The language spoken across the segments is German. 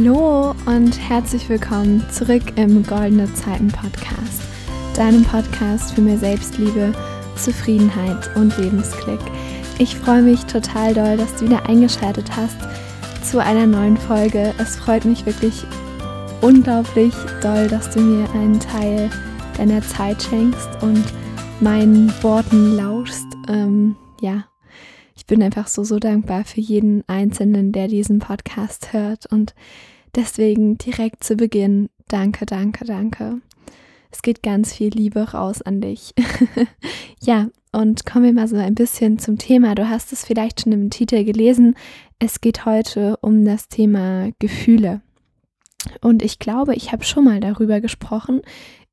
Hallo und herzlich willkommen zurück im Goldene Zeiten Podcast, deinem Podcast für mehr Selbstliebe, Zufriedenheit und Lebensglück. Ich freue mich total doll, dass du wieder eingeschaltet hast zu einer neuen Folge. Es freut mich wirklich unglaublich doll, dass du mir einen Teil deiner Zeit schenkst und meinen Worten lauschst. Ähm, ja, bin einfach so, so dankbar für jeden Einzelnen, der diesen Podcast hört. Und deswegen direkt zu Beginn, danke, danke, danke. Es geht ganz viel Liebe raus an dich. ja, und kommen wir mal so ein bisschen zum Thema. Du hast es vielleicht schon im Titel gelesen. Es geht heute um das Thema Gefühle. Und ich glaube, ich habe schon mal darüber gesprochen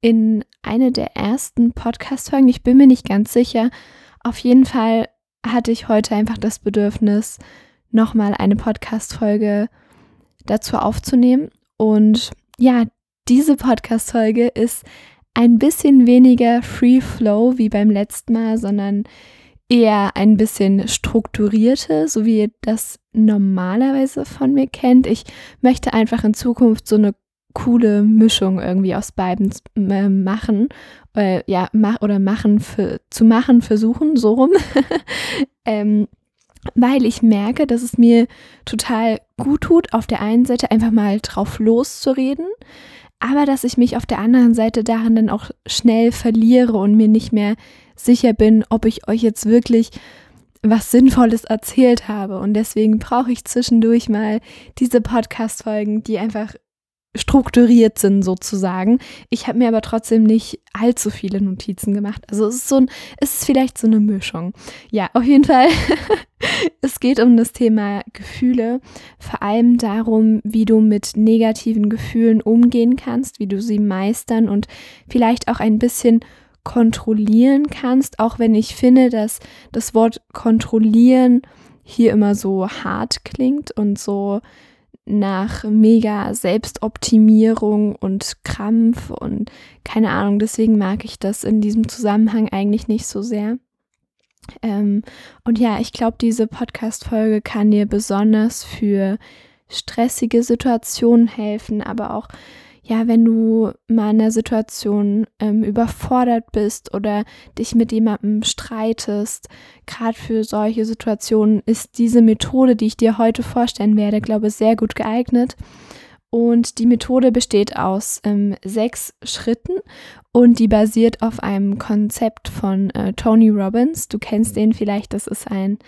in einer der ersten Podcast-Folgen. Ich bin mir nicht ganz sicher. Auf jeden Fall hatte ich heute einfach das Bedürfnis, nochmal eine Podcast-Folge dazu aufzunehmen. Und ja, diese Podcast-Folge ist ein bisschen weniger Free Flow wie beim letzten Mal, sondern eher ein bisschen strukturierter, so wie ihr das normalerweise von mir kennt. Ich möchte einfach in Zukunft so eine coole Mischung irgendwie aus beiden äh, machen. Äh, ja, mach, oder machen für, zu machen, versuchen, so rum. ähm, weil ich merke, dass es mir total gut tut, auf der einen Seite einfach mal drauf loszureden, aber dass ich mich auf der anderen Seite darin dann auch schnell verliere und mir nicht mehr sicher bin, ob ich euch jetzt wirklich was Sinnvolles erzählt habe. Und deswegen brauche ich zwischendurch mal diese Podcast-Folgen, die einfach strukturiert sind sozusagen. Ich habe mir aber trotzdem nicht allzu viele Notizen gemacht. Also es ist so ein, es ist vielleicht so eine Mischung. Ja, auf jeden Fall. es geht um das Thema Gefühle, vor allem darum, wie du mit negativen Gefühlen umgehen kannst, wie du sie meistern und vielleicht auch ein bisschen kontrollieren kannst, auch wenn ich finde, dass das Wort kontrollieren hier immer so hart klingt und so nach mega Selbstoptimierung und Krampf und keine Ahnung. Deswegen mag ich das in diesem Zusammenhang eigentlich nicht so sehr. Ähm, und ja, ich glaube, diese Podcast-Folge kann dir besonders für stressige Situationen helfen, aber auch ja, wenn du mal in einer Situation ähm, überfordert bist oder dich mit jemandem streitest, gerade für solche Situationen ist diese Methode, die ich dir heute vorstellen werde, glaube ich, sehr gut geeignet. Und die Methode besteht aus ähm, sechs Schritten und die basiert auf einem Konzept von äh, Tony Robbins. Du kennst den vielleicht, das ist ein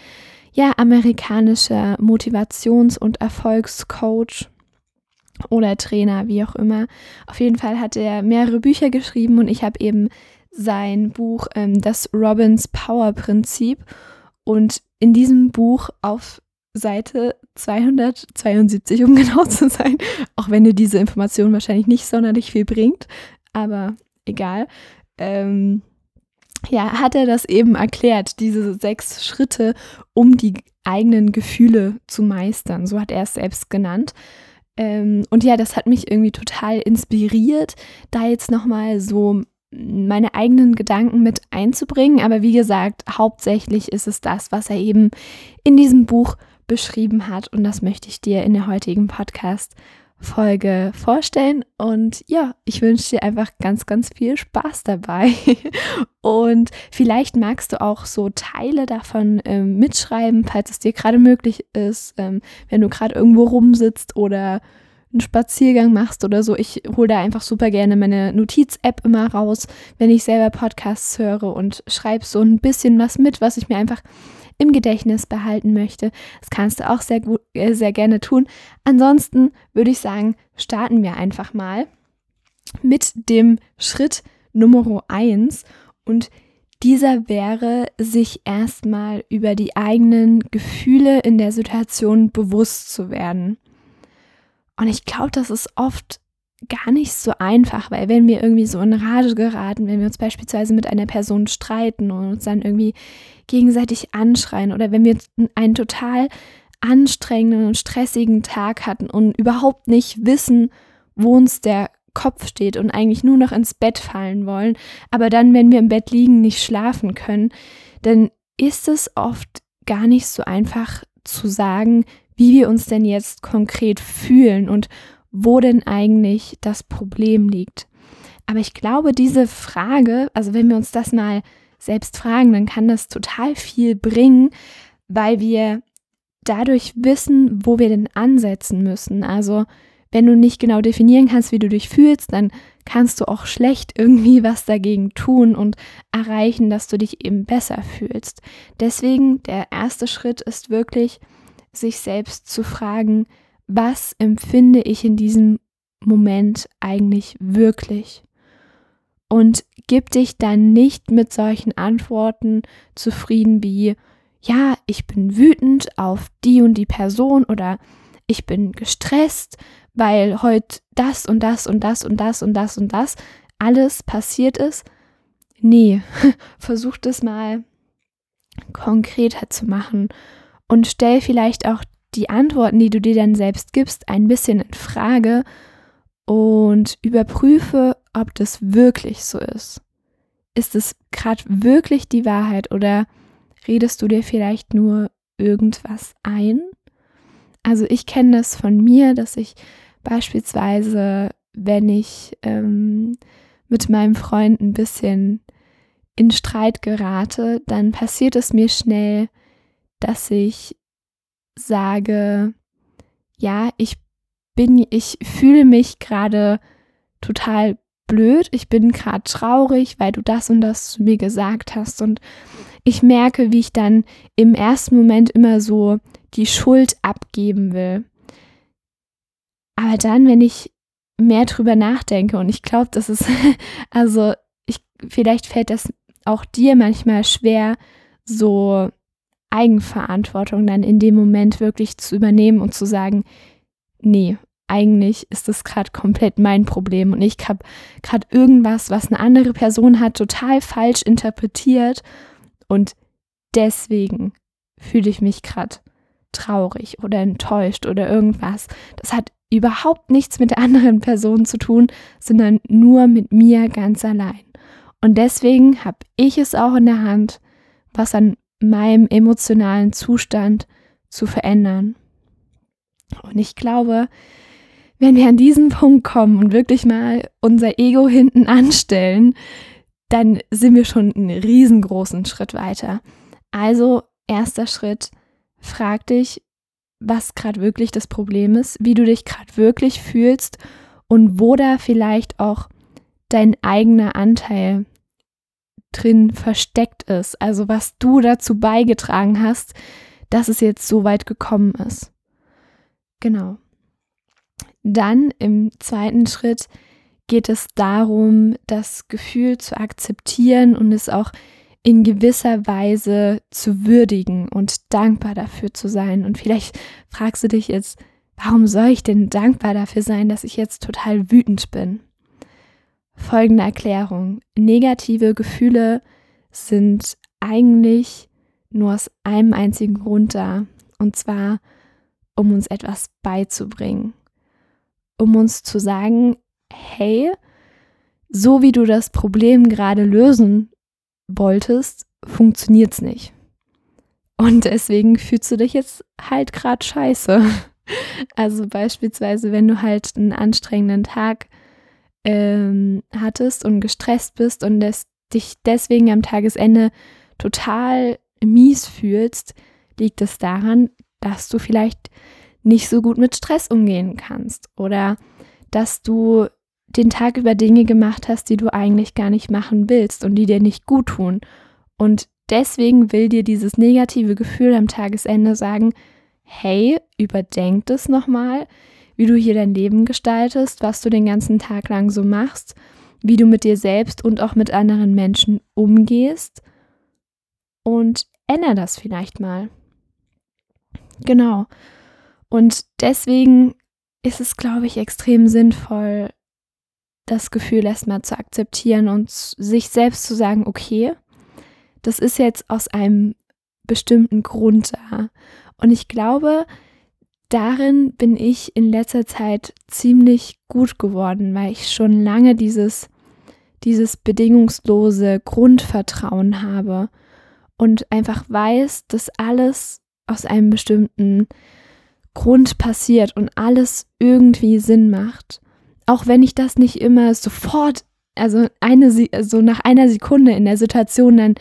ja, amerikanischer Motivations- und Erfolgscoach oder Trainer, wie auch immer. Auf jeden Fall hat er mehrere Bücher geschrieben und ich habe eben sein Buch ähm, Das Robbins Power Prinzip und in diesem Buch auf Seite 272, um genau zu sein, auch wenn dir diese Information wahrscheinlich nicht sonderlich viel bringt, aber egal. Ähm, ja, hat er das eben erklärt, diese sechs Schritte, um die eigenen Gefühle zu meistern. So hat er es selbst genannt. Ähm, und ja, das hat mich irgendwie total inspiriert, da jetzt nochmal so meine eigenen Gedanken mit einzubringen. Aber wie gesagt, hauptsächlich ist es das, was er eben in diesem Buch beschrieben hat. Und das möchte ich dir in der heutigen Podcast Folge vorstellen. Und ja, ich wünsche dir einfach ganz, ganz viel Spaß dabei. Und vielleicht magst du auch so Teile davon ähm, mitschreiben, falls es dir gerade möglich ist, ähm, wenn du gerade irgendwo rumsitzt oder einen Spaziergang machst oder so. Ich hole da einfach super gerne meine Notiz-App immer raus, wenn ich selber Podcasts höre und schreibe so ein bisschen was mit, was ich mir einfach im Gedächtnis behalten möchte. Das kannst du auch sehr, gut, äh, sehr gerne tun. Ansonsten würde ich sagen, starten wir einfach mal mit dem Schritt Nummer 1 und dieser wäre, sich erstmal über die eigenen Gefühle in der Situation bewusst zu werden. Und ich glaube, das ist oft gar nicht so einfach, weil wenn wir irgendwie so in Rage geraten, wenn wir uns beispielsweise mit einer Person streiten und uns dann irgendwie gegenseitig anschreien oder wenn wir einen total anstrengenden und stressigen Tag hatten und überhaupt nicht wissen, wo uns der Kopf steht und eigentlich nur noch ins Bett fallen wollen, aber dann, wenn wir im Bett liegen, nicht schlafen können, dann ist es oft gar nicht so einfach zu sagen, wie wir uns denn jetzt konkret fühlen und wo denn eigentlich das Problem liegt. Aber ich glaube, diese Frage, also wenn wir uns das mal selbst fragen, dann kann das total viel bringen, weil wir dadurch wissen, wo wir denn ansetzen müssen. Also wenn du nicht genau definieren kannst, wie du dich fühlst, dann kannst du auch schlecht irgendwie was dagegen tun und erreichen, dass du dich eben besser fühlst. Deswegen der erste Schritt ist wirklich, sich selbst zu fragen, was empfinde ich in diesem Moment eigentlich wirklich? Und gib dich dann nicht mit solchen Antworten zufrieden wie, ja, ich bin wütend auf die und die Person oder ich bin gestresst, weil heute das und das und das und das und das und das alles passiert ist. Nee, versuch das mal konkreter zu machen und stell vielleicht auch die Antworten, die du dir dann selbst gibst, ein bisschen in Frage und überprüfe, ob das wirklich so ist. Ist es gerade wirklich die Wahrheit oder redest du dir vielleicht nur irgendwas ein? Also ich kenne das von mir, dass ich beispielsweise, wenn ich ähm, mit meinem Freund ein bisschen in Streit gerate, dann passiert es mir schnell, dass ich sage, ja, ich bin, ich fühle mich gerade total blöd, ich bin gerade traurig, weil du das und das zu mir gesagt hast. Und ich merke, wie ich dann im ersten Moment immer so die Schuld abgeben will. Aber dann, wenn ich mehr drüber nachdenke, und ich glaube, das ist, also ich, vielleicht fällt das auch dir manchmal schwer, so Eigenverantwortung dann in dem Moment wirklich zu übernehmen und zu sagen, nee, eigentlich ist das gerade komplett mein Problem und ich habe gerade irgendwas, was eine andere Person hat, total falsch interpretiert und deswegen fühle ich mich gerade traurig oder enttäuscht oder irgendwas. Das hat überhaupt nichts mit der anderen Person zu tun, sondern nur mit mir ganz allein. Und deswegen habe ich es auch in der Hand, was an meinem emotionalen Zustand zu verändern. Und ich glaube, wenn wir an diesen Punkt kommen und wirklich mal unser Ego hinten anstellen, dann sind wir schon einen riesengroßen Schritt weiter. Also, erster Schritt, frag dich, was gerade wirklich das Problem ist, wie du dich gerade wirklich fühlst und wo da vielleicht auch dein eigener Anteil drin versteckt ist. Also was du dazu beigetragen hast, dass es jetzt so weit gekommen ist. Genau. Dann im zweiten Schritt geht es darum, das Gefühl zu akzeptieren und es auch in gewisser Weise zu würdigen und dankbar dafür zu sein. Und vielleicht fragst du dich jetzt, warum soll ich denn dankbar dafür sein, dass ich jetzt total wütend bin? Folgende Erklärung. Negative Gefühle sind eigentlich nur aus einem einzigen Grund da. Und zwar, um uns etwas beizubringen. Um uns zu sagen, hey, so wie du das Problem gerade lösen wolltest, funktioniert es nicht. Und deswegen fühlst du dich jetzt halt gerade scheiße. Also beispielsweise, wenn du halt einen anstrengenden Tag ähm, hattest und gestresst bist und des, dich deswegen am Tagesende total mies fühlst, liegt es daran, dass du vielleicht nicht so gut mit Stress umgehen kannst oder dass du den Tag über Dinge gemacht hast, die du eigentlich gar nicht machen willst und die dir nicht gut tun. Und deswegen will dir dieses negative Gefühl am Tagesende sagen, hey, überdenk das nochmal, wie du hier dein Leben gestaltest, was du den ganzen Tag lang so machst, wie du mit dir selbst und auch mit anderen Menschen umgehst und ändere das vielleicht mal. Genau. Und deswegen ist es, glaube ich, extrem sinnvoll, das Gefühl erstmal zu akzeptieren und sich selbst zu sagen, okay, das ist jetzt aus einem bestimmten Grund da. Und ich glaube, darin bin ich in letzter Zeit ziemlich gut geworden, weil ich schon lange dieses, dieses bedingungslose Grundvertrauen habe und einfach weiß, dass alles aus einem bestimmten Grund passiert und alles irgendwie Sinn macht. Auch wenn ich das nicht immer sofort, also eine, so nach einer Sekunde in der Situation dann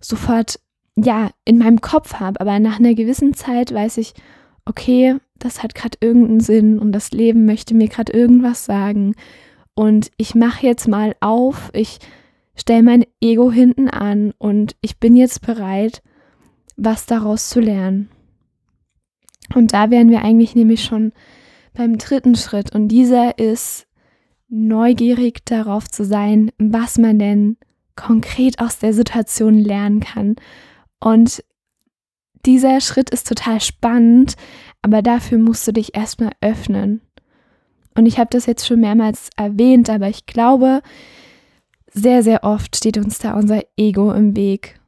sofort, ja, in meinem Kopf habe. Aber nach einer gewissen Zeit weiß ich, okay, das hat gerade irgendeinen Sinn und das Leben möchte mir gerade irgendwas sagen. Und ich mache jetzt mal auf, ich stelle mein Ego hinten an und ich bin jetzt bereit, was daraus zu lernen. Und da wären wir eigentlich nämlich schon beim dritten Schritt. Und dieser ist neugierig darauf zu sein, was man denn konkret aus der Situation lernen kann. Und dieser Schritt ist total spannend, aber dafür musst du dich erstmal öffnen. Und ich habe das jetzt schon mehrmals erwähnt, aber ich glaube, sehr, sehr oft steht uns da unser Ego im Weg.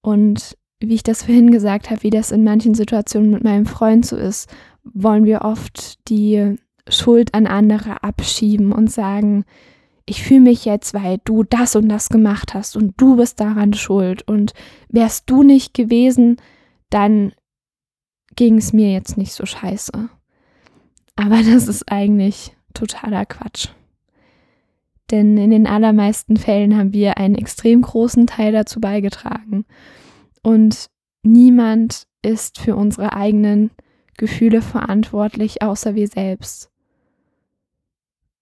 Und wie ich das vorhin gesagt habe, wie das in manchen Situationen mit meinem Freund so ist, wollen wir oft die Schuld an andere abschieben und sagen, ich fühle mich jetzt, weil du das und das gemacht hast und du bist daran schuld. Und wärst du nicht gewesen, dann ging es mir jetzt nicht so scheiße. Aber das ist eigentlich totaler Quatsch. Denn in den allermeisten Fällen haben wir einen extrem großen Teil dazu beigetragen. Und niemand ist für unsere eigenen Gefühle verantwortlich, außer wir selbst.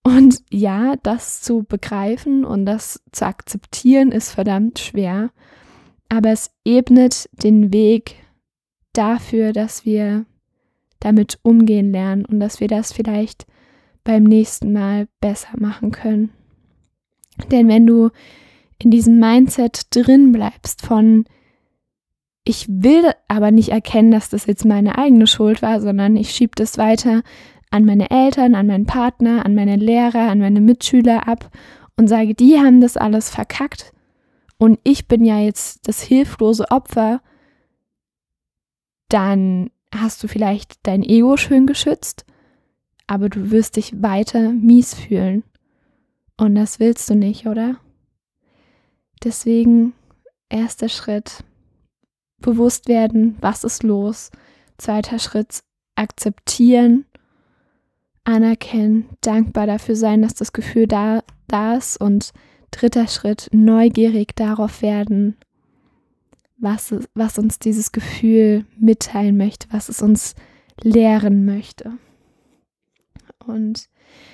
Und ja, das zu begreifen und das zu akzeptieren ist verdammt schwer, aber es ebnet den Weg dafür, dass wir damit umgehen lernen und dass wir das vielleicht beim nächsten Mal besser machen können. Denn wenn du in diesem Mindset drin bleibst von ich will aber nicht erkennen, dass das jetzt meine eigene Schuld war, sondern ich schiebe das weiter an meine Eltern, an meinen Partner, an meine Lehrer, an meine Mitschüler ab und sage, die haben das alles verkackt und ich bin ja jetzt das hilflose Opfer, dann hast du vielleicht dein Ego schön geschützt, aber du wirst dich weiter mies fühlen. Und das willst du nicht, oder? Deswegen erster Schritt, bewusst werden, was ist los. Zweiter Schritt, akzeptieren, anerkennen, dankbar dafür sein, dass das Gefühl da, da ist. Und dritter Schritt, neugierig darauf werden, was, was uns dieses Gefühl mitteilen möchte, was es uns lehren möchte. Und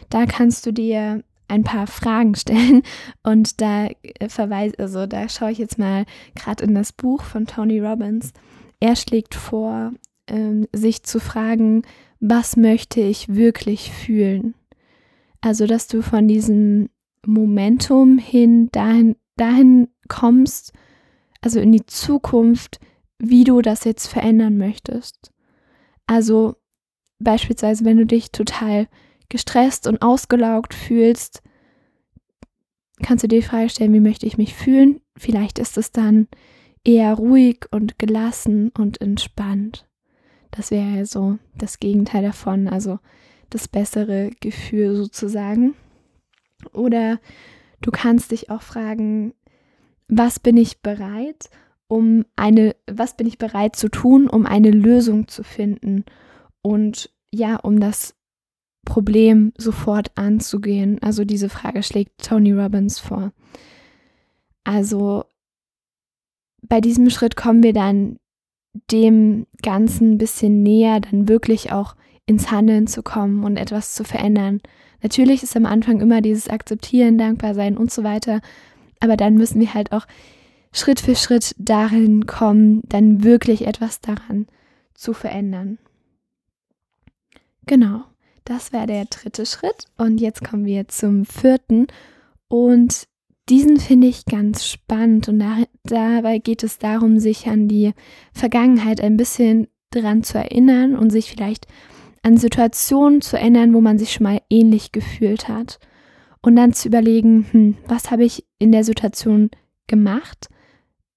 da kannst du dir ein paar Fragen stellen und da äh, verweise, also da schaue ich jetzt mal gerade in das Buch von Tony Robbins. Er schlägt vor, ähm, sich zu fragen, was möchte ich wirklich fühlen? Also, dass du von diesem Momentum hin dahin, dahin kommst, also in die Zukunft, wie du das jetzt verändern möchtest. Also beispielsweise, wenn du dich total gestresst und ausgelaugt fühlst, kannst du dir die Frage stellen, wie möchte ich mich fühlen? Vielleicht ist es dann eher ruhig und gelassen und entspannt. Das wäre ja so das Gegenteil davon, also das bessere Gefühl sozusagen. Oder du kannst dich auch fragen, was bin ich bereit, um eine, was bin ich bereit zu tun, um eine Lösung zu finden und ja, um das Problem sofort anzugehen? Also diese Frage schlägt Tony Robbins vor. Also bei diesem Schritt kommen wir dann dem Ganzen ein bisschen näher, dann wirklich auch ins Handeln zu kommen und etwas zu verändern. Natürlich ist am Anfang immer dieses Akzeptieren, dankbar sein und so weiter, aber dann müssen wir halt auch Schritt für Schritt darin kommen, dann wirklich etwas daran zu verändern. Genau. Das wäre der dritte Schritt. Und jetzt kommen wir zum vierten. Und diesen finde ich ganz spannend. Und da, dabei geht es darum, sich an die Vergangenheit ein bisschen dran zu erinnern und sich vielleicht an Situationen zu erinnern, wo man sich schon mal ähnlich gefühlt hat. Und dann zu überlegen, hm, was habe ich in der Situation gemacht?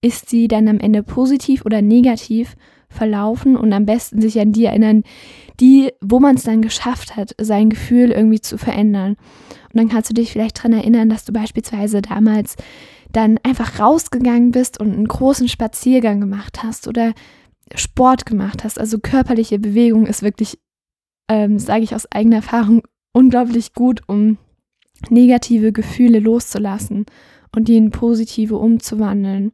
Ist sie dann am Ende positiv oder negativ? verlaufen und am besten sich an die erinnern, die, wo man es dann geschafft hat, sein Gefühl irgendwie zu verändern. Und dann kannst du dich vielleicht daran erinnern, dass du beispielsweise damals dann einfach rausgegangen bist und einen großen Spaziergang gemacht hast oder Sport gemacht hast. Also körperliche Bewegung ist wirklich ähm, sage ich aus eigener Erfahrung, unglaublich gut, um negative Gefühle loszulassen und die in positive umzuwandeln.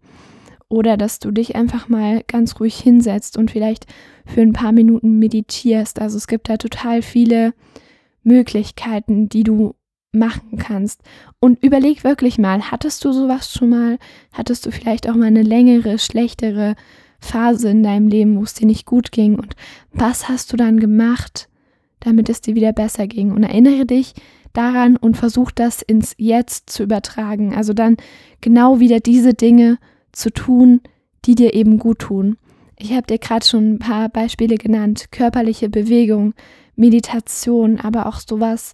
Oder dass du dich einfach mal ganz ruhig hinsetzt und vielleicht für ein paar Minuten meditierst. Also es gibt da total viele Möglichkeiten, die du machen kannst. Und überleg wirklich mal, hattest du sowas schon mal? Hattest du vielleicht auch mal eine längere, schlechtere Phase in deinem Leben, wo es dir nicht gut ging? Und was hast du dann gemacht, damit es dir wieder besser ging? Und erinnere dich daran und versuch das ins Jetzt zu übertragen. Also dann genau wieder diese Dinge zu tun, die dir eben gut tun. Ich habe dir gerade schon ein paar Beispiele genannt. Körperliche Bewegung, Meditation, aber auch sowas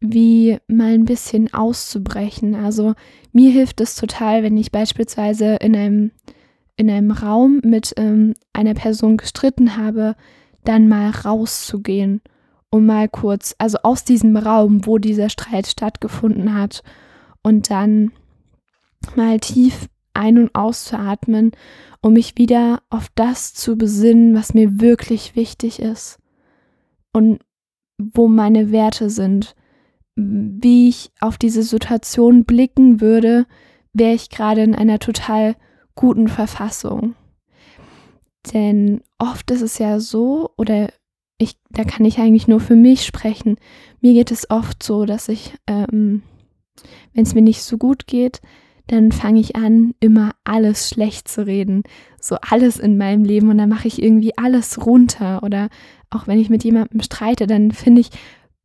wie mal ein bisschen auszubrechen. Also mir hilft es total, wenn ich beispielsweise in einem, in einem Raum mit ähm, einer Person gestritten habe, dann mal rauszugehen, um mal kurz, also aus diesem Raum, wo dieser Streit stattgefunden hat, und dann mal tief ein- und auszuatmen, um mich wieder auf das zu besinnen, was mir wirklich wichtig ist und wo meine Werte sind wie ich auf diese Situation blicken würde, wäre ich gerade in einer total guten Verfassung. Denn oft ist es ja so, oder ich, da kann ich eigentlich nur für mich sprechen. Mir geht es oft so, dass ich, ähm, wenn es mir nicht so gut geht, dann fange ich an, immer alles schlecht zu reden. So alles in meinem Leben und dann mache ich irgendwie alles runter. Oder auch wenn ich mit jemandem streite, dann finde ich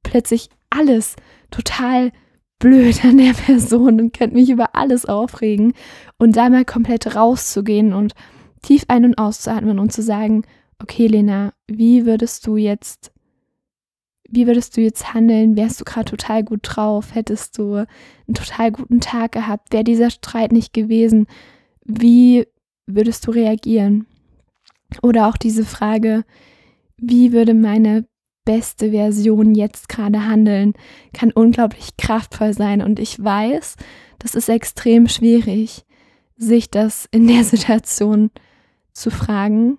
plötzlich alles total blöd an der Person und könnte mich über alles aufregen und da mal komplett rauszugehen und tief ein- und auszuatmen und zu sagen, okay, Lena, wie würdest du jetzt, wie würdest du jetzt handeln? Wärst du gerade total gut drauf? Hättest du einen total guten Tag gehabt? Wäre dieser Streit nicht gewesen? Wie würdest du reagieren? Oder auch diese Frage, wie würde meine beste Version jetzt gerade handeln, kann unglaublich kraftvoll sein. Und ich weiß, das ist extrem schwierig, sich das in der Situation zu fragen,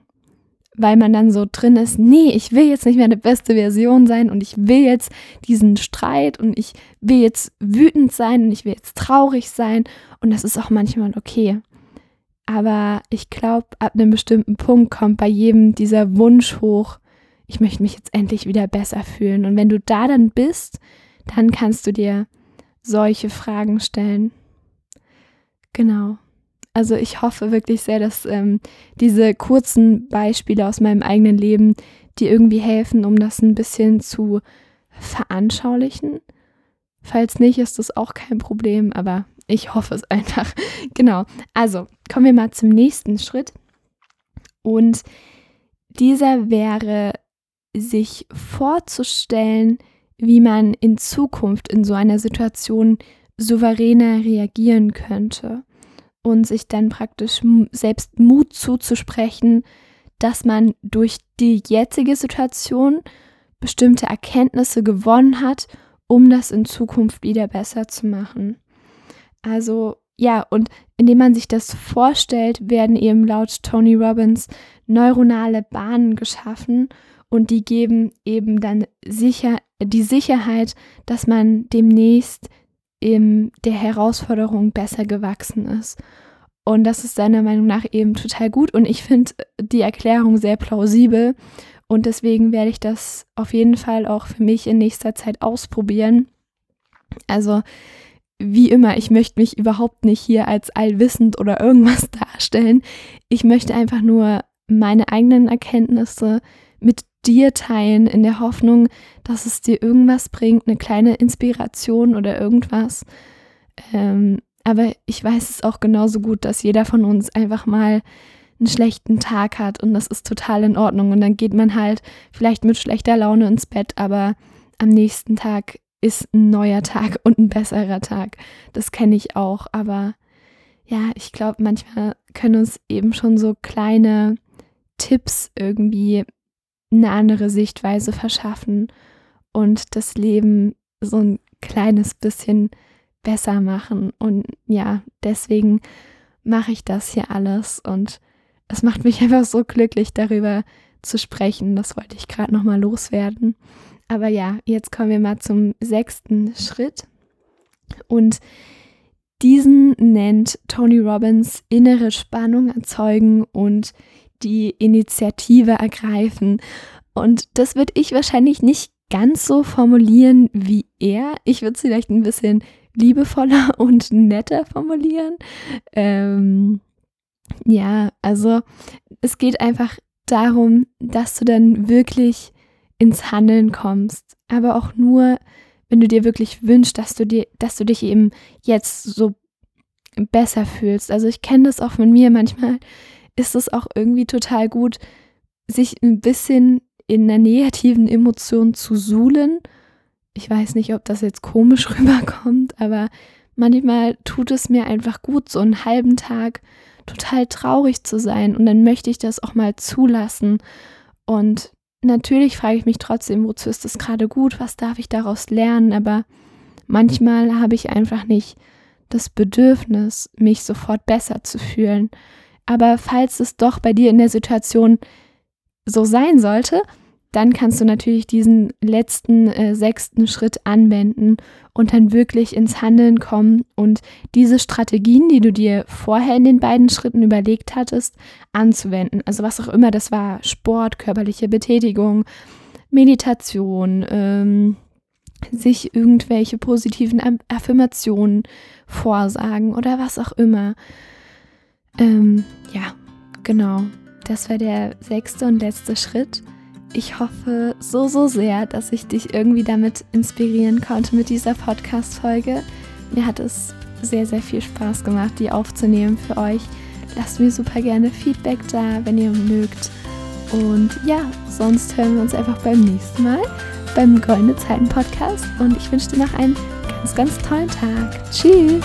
weil man dann so drin ist, nee, ich will jetzt nicht mehr eine beste Version sein und ich will jetzt diesen Streit und ich will jetzt wütend sein und ich will jetzt traurig sein und das ist auch manchmal okay. Aber ich glaube, ab einem bestimmten Punkt kommt bei jedem dieser Wunsch hoch, ich möchte mich jetzt endlich wieder besser fühlen. Und wenn du da dann bist, dann kannst du dir solche Fragen stellen. Genau. Also ich hoffe wirklich sehr, dass ähm, diese kurzen Beispiele aus meinem eigenen Leben dir irgendwie helfen, um das ein bisschen zu veranschaulichen. Falls nicht, ist das auch kein Problem, aber ich hoffe es einfach. genau. Also kommen wir mal zum nächsten Schritt. Und dieser wäre sich vorzustellen, wie man in Zukunft in so einer Situation souveräner reagieren könnte und sich dann praktisch selbst Mut zuzusprechen, dass man durch die jetzige Situation bestimmte Erkenntnisse gewonnen hat, um das in Zukunft wieder besser zu machen. Also ja, und indem man sich das vorstellt, werden eben laut Tony Robbins neuronale Bahnen geschaffen und die geben eben dann sicher die Sicherheit, dass man demnächst in der Herausforderung besser gewachsen ist. Und das ist seiner Meinung nach eben total gut und ich finde die Erklärung sehr plausibel und deswegen werde ich das auf jeden Fall auch für mich in nächster Zeit ausprobieren. Also wie immer, ich möchte mich überhaupt nicht hier als allwissend oder irgendwas darstellen. Ich möchte einfach nur meine eigenen Erkenntnisse mit dir teilen, in der Hoffnung, dass es dir irgendwas bringt, eine kleine Inspiration oder irgendwas. Ähm, aber ich weiß es auch genauso gut, dass jeder von uns einfach mal einen schlechten Tag hat und das ist total in Ordnung. Und dann geht man halt vielleicht mit schlechter Laune ins Bett, aber am nächsten Tag ist ein neuer Tag und ein besserer Tag. Das kenne ich auch, aber ja, ich glaube, manchmal können uns eben schon so kleine Tipps irgendwie eine andere Sichtweise verschaffen und das Leben so ein kleines bisschen besser machen. Und ja, deswegen mache ich das hier alles und es macht mich einfach so glücklich darüber zu sprechen. Das wollte ich gerade nochmal loswerden. Aber ja, jetzt kommen wir mal zum sechsten Schritt. Und diesen nennt Tony Robbins innere Spannung erzeugen und die Initiative ergreifen. Und das würde ich wahrscheinlich nicht ganz so formulieren wie er. Ich würde es vielleicht ein bisschen liebevoller und netter formulieren. Ähm, ja, also es geht einfach darum, dass du dann wirklich ins Handeln kommst, aber auch nur, wenn du dir wirklich wünschst, dass du dir, dass du dich eben jetzt so besser fühlst. Also ich kenne das auch von mir. Manchmal ist es auch irgendwie total gut, sich ein bisschen in einer negativen Emotion zu suhlen. Ich weiß nicht, ob das jetzt komisch rüberkommt, aber manchmal tut es mir einfach gut, so einen halben Tag total traurig zu sein und dann möchte ich das auch mal zulassen. Und natürlich frage ich mich trotzdem, wozu ist das gerade gut, was darf ich daraus lernen, aber manchmal habe ich einfach nicht das Bedürfnis, mich sofort besser zu fühlen. Aber falls es doch bei dir in der Situation so sein sollte, dann kannst du natürlich diesen letzten äh, sechsten Schritt anwenden und dann wirklich ins Handeln kommen und diese Strategien, die du dir vorher in den beiden Schritten überlegt hattest, anzuwenden. Also was auch immer das war, Sport, körperliche Betätigung, Meditation, ähm, sich irgendwelche positiven Affirmationen vorsagen oder was auch immer. Ähm, ja, genau. Das war der sechste und letzte Schritt. Ich hoffe so, so sehr, dass ich dich irgendwie damit inspirieren konnte mit dieser Podcast-Folge. Mir hat es sehr, sehr viel Spaß gemacht, die aufzunehmen für euch. Lasst mir super gerne Feedback da, wenn ihr mögt. Und ja, sonst hören wir uns einfach beim nächsten Mal beim Goldene Zeiten Podcast. Und ich wünsche dir noch einen ganz, ganz tollen Tag. Tschüss!